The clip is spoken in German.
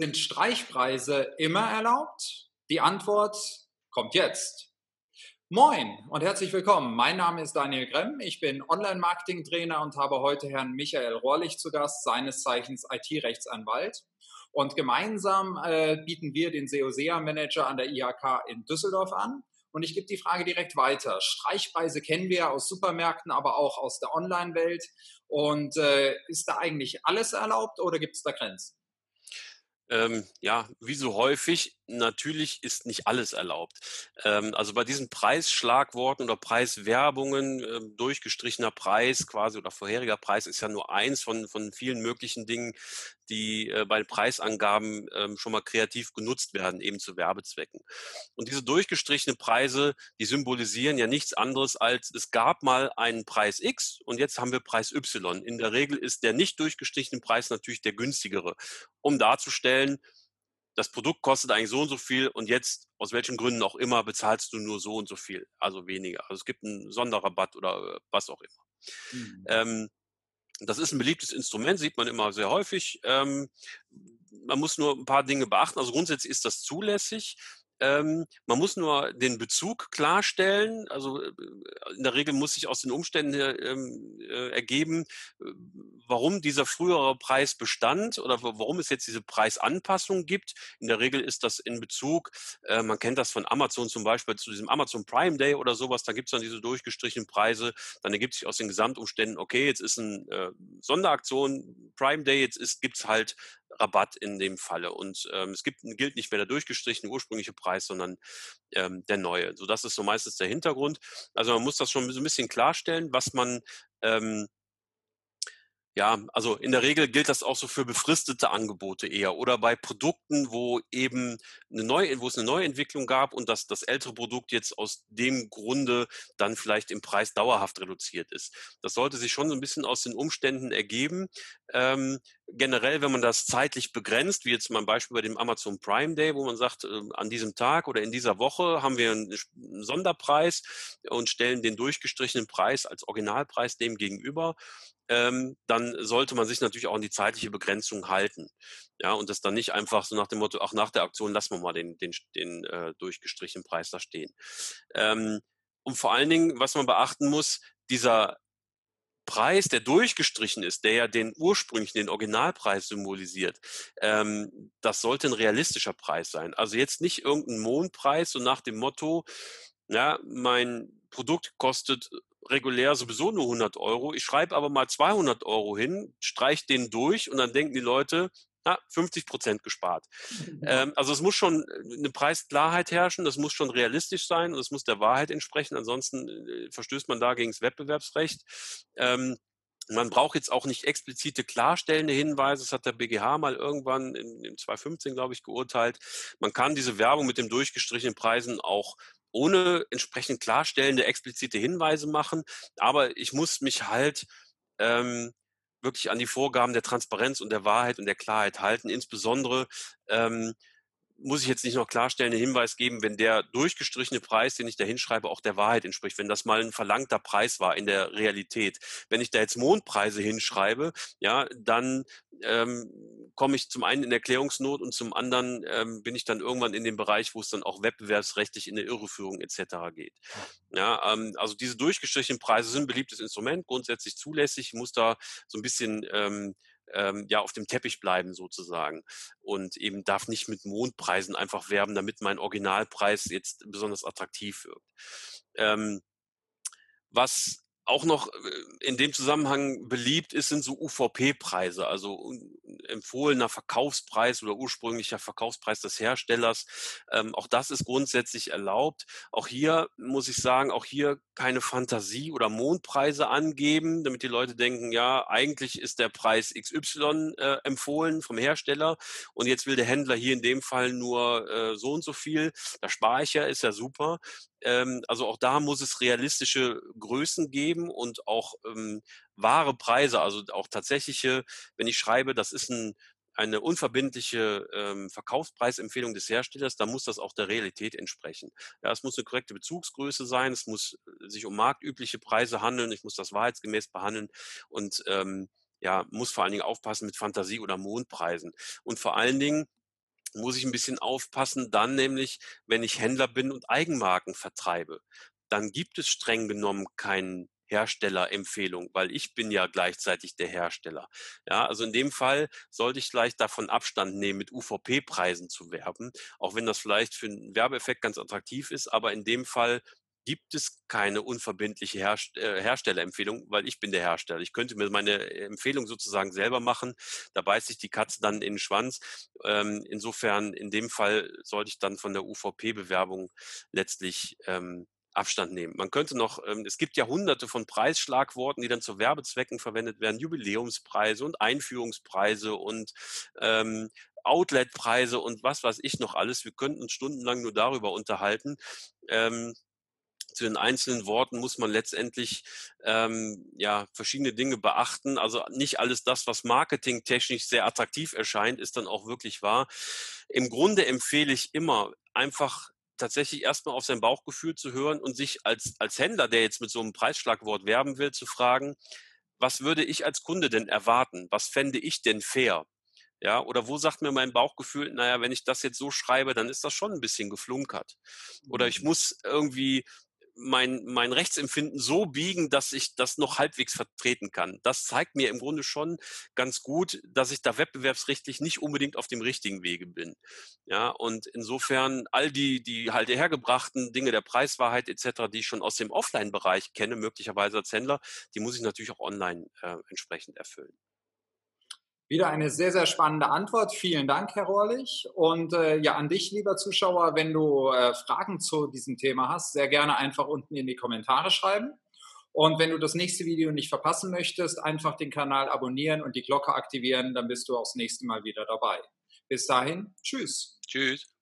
Sind Streichpreise immer erlaubt? Die Antwort kommt jetzt. Moin und herzlich willkommen. Mein Name ist Daniel Gremm. Ich bin Online-Marketing-Trainer und habe heute Herrn Michael Rohrlich zu Gast, seines Zeichens IT-Rechtsanwalt. Und gemeinsam äh, bieten wir den SEO-SEA-Manager an der IHK in Düsseldorf an. Und ich gebe die Frage direkt weiter. Streichpreise kennen wir aus Supermärkten, aber auch aus der Online-Welt. Und äh, ist da eigentlich alles erlaubt oder gibt es da Grenzen? Ähm, ja, wie so häufig, natürlich ist nicht alles erlaubt. Ähm, also bei diesen Preisschlagworten oder Preiswerbungen, äh, durchgestrichener Preis quasi oder vorheriger Preis ist ja nur eins von, von vielen möglichen Dingen, die äh, bei Preisangaben ähm, schon mal kreativ genutzt werden, eben zu Werbezwecken. Und diese durchgestrichenen Preise, die symbolisieren ja nichts anderes als, es gab mal einen Preis X und jetzt haben wir Preis Y. In der Regel ist der nicht durchgestrichene Preis natürlich der günstigere, um darzustellen, das Produkt kostet eigentlich so und so viel und jetzt, aus welchen Gründen auch immer, bezahlst du nur so und so viel, also weniger. Also es gibt einen Sonderrabatt oder äh, was auch immer. Mhm. Ähm, das ist ein beliebtes Instrument, sieht man immer sehr häufig. Ähm, man muss nur ein paar Dinge beachten. Also grundsätzlich ist das zulässig. Ähm, man muss nur den Bezug klarstellen. Also äh, in der Regel muss sich aus den Umständen ähm, äh, ergeben, äh, warum dieser frühere Preis bestand oder warum es jetzt diese Preisanpassung gibt. In der Regel ist das in Bezug, äh, man kennt das von Amazon zum Beispiel, zu diesem Amazon Prime Day oder sowas, da gibt es dann diese durchgestrichenen Preise. Dann ergibt sich aus den Gesamtumständen, okay, jetzt ist eine äh, Sonderaktion, Prime Day, jetzt gibt es halt Rabatt in dem Falle. Und ähm, es gibt, gilt nicht mehr der durchgestrichene ursprüngliche Preis, sondern ähm, der neue. So, das ist so meistens der Hintergrund. Also man muss das schon so ein bisschen klarstellen, was man ähm, ja, also in der Regel gilt das auch so für befristete Angebote eher oder bei Produkten, wo eben eine neue, wo es eine Neuentwicklung gab und das, das ältere Produkt jetzt aus dem Grunde dann vielleicht im Preis dauerhaft reduziert ist. Das sollte sich schon so ein bisschen aus den Umständen ergeben. Ähm, generell, wenn man das zeitlich begrenzt, wie jetzt mal ein Beispiel bei dem Amazon Prime Day, wo man sagt, äh, an diesem Tag oder in dieser Woche haben wir einen, einen Sonderpreis und stellen den durchgestrichenen Preis als Originalpreis dem gegenüber ähm, dann sollte man sich natürlich auch an die zeitliche Begrenzung halten. Ja, und das dann nicht einfach so nach dem Motto, ach, nach der Aktion lassen wir mal den, den, den äh, durchgestrichenen Preis da stehen. Ähm, und vor allen Dingen, was man beachten muss, dieser Preis, der durchgestrichen ist, der ja den ursprünglichen, den Originalpreis symbolisiert, ähm, das sollte ein realistischer Preis sein. Also jetzt nicht irgendein Mondpreis, so nach dem Motto, ja, mein Produkt kostet regulär sowieso nur 100 Euro. Ich schreibe aber mal 200 Euro hin, streich den durch und dann denken die Leute, na, 50 Prozent gespart. Mhm. Ähm, also es muss schon äh, eine Preisklarheit herrschen, das muss schon realistisch sein und es muss der Wahrheit entsprechen, ansonsten äh, verstößt man da gegen das Wettbewerbsrecht. Ähm, man braucht jetzt auch nicht explizite klarstellende Hinweise. Das hat der BGH mal irgendwann in 2015, glaube ich, geurteilt. Man kann diese Werbung mit dem durchgestrichenen Preisen auch ohne entsprechend klarstellende, explizite Hinweise machen. Aber ich muss mich halt ähm, wirklich an die Vorgaben der Transparenz und der Wahrheit und der Klarheit halten. Insbesondere ähm, muss ich jetzt nicht noch klarstellen, einen Hinweis geben, wenn der durchgestrichene Preis, den ich da hinschreibe, auch der Wahrheit entspricht, wenn das mal ein verlangter Preis war in der Realität. Wenn ich da jetzt Mondpreise hinschreibe, ja, dann ähm, komme ich zum einen in Erklärungsnot und zum anderen ähm, bin ich dann irgendwann in dem Bereich, wo es dann auch wettbewerbsrechtlich in der Irreführung etc. geht. Ja, ähm, also diese durchgestrichenen Preise sind ein beliebtes Instrument, grundsätzlich zulässig, muss da so ein bisschen ähm, ähm, ja auf dem Teppich bleiben sozusagen und eben darf nicht mit Mondpreisen einfach werben, damit mein Originalpreis jetzt besonders attraktiv wird. Ähm, was auch noch äh, in dem Zusammenhang beliebt ist, sind so UVP-Preise, also empfohlener Verkaufspreis oder ursprünglicher Verkaufspreis des Herstellers. Ähm, auch das ist grundsätzlich erlaubt. Auch hier muss ich sagen, auch hier keine Fantasie oder Mondpreise angeben, damit die Leute denken, ja, eigentlich ist der Preis XY äh, empfohlen vom Hersteller und jetzt will der Händler hier in dem Fall nur äh, so und so viel. Da spare ich ja, ist ja super. Ähm, also auch da muss es realistische Größen geben und auch ähm, wahre Preise, also auch tatsächliche, wenn ich schreibe, das ist ein, eine unverbindliche ähm, Verkaufspreisempfehlung des Herstellers, dann muss das auch der Realität entsprechen. Ja, es muss eine korrekte Bezugsgröße sein, es muss äh, sich um marktübliche Preise handeln, ich muss das wahrheitsgemäß behandeln und ähm, ja, muss vor allen Dingen aufpassen mit Fantasie- oder Mondpreisen. Und vor allen Dingen, muss ich ein bisschen aufpassen, dann nämlich, wenn ich Händler bin und Eigenmarken vertreibe. Dann gibt es streng genommen keinen Herstellerempfehlung, weil ich bin ja gleichzeitig der Hersteller. Ja, also in dem Fall sollte ich vielleicht davon Abstand nehmen, mit UVP-Preisen zu werben, auch wenn das vielleicht für einen Werbeeffekt ganz attraktiv ist, aber in dem Fall gibt es keine unverbindliche Herst äh, Herstellerempfehlung, weil ich bin der Hersteller. Ich könnte mir meine Empfehlung sozusagen selber machen. Da beißt sich die Katze dann in den Schwanz. Ähm, insofern, in dem Fall sollte ich dann von der UVP-Bewerbung letztlich ähm, Abstand nehmen. Man könnte noch, ähm, es gibt ja hunderte von Preisschlagworten, die dann zu Werbezwecken verwendet werden, Jubiläumspreise und Einführungspreise und ähm, Outletpreise und was weiß ich noch alles. Wir könnten uns stundenlang nur darüber unterhalten. Ähm, zu den einzelnen Worten muss man letztendlich ähm, ja verschiedene Dinge beachten. Also nicht alles das, was marketingtechnisch sehr attraktiv erscheint, ist dann auch wirklich wahr. Im Grunde empfehle ich immer einfach tatsächlich erstmal auf sein Bauchgefühl zu hören und sich als, als Händler, der jetzt mit so einem Preisschlagwort werben will, zu fragen, was würde ich als Kunde denn erwarten? Was fände ich denn fair? Ja, oder wo sagt mir mein Bauchgefühl, naja, wenn ich das jetzt so schreibe, dann ist das schon ein bisschen geflunkert. Oder ich mhm. muss irgendwie mein, mein Rechtsempfinden so biegen, dass ich das noch halbwegs vertreten kann. Das zeigt mir im Grunde schon ganz gut, dass ich da wettbewerbsrechtlich nicht unbedingt auf dem richtigen Wege bin. Ja, und insofern all die, die halt hergebrachten Dinge der Preiswahrheit etc., die ich schon aus dem Offline-Bereich kenne, möglicherweise als Händler, die muss ich natürlich auch online äh, entsprechend erfüllen. Wieder eine sehr, sehr spannende Antwort. Vielen Dank, Herr Rohrlich. Und äh, ja, an dich, lieber Zuschauer, wenn du äh, Fragen zu diesem Thema hast, sehr gerne einfach unten in die Kommentare schreiben. Und wenn du das nächste Video nicht verpassen möchtest, einfach den Kanal abonnieren und die Glocke aktivieren, dann bist du auch das nächste Mal wieder dabei. Bis dahin, tschüss. Tschüss.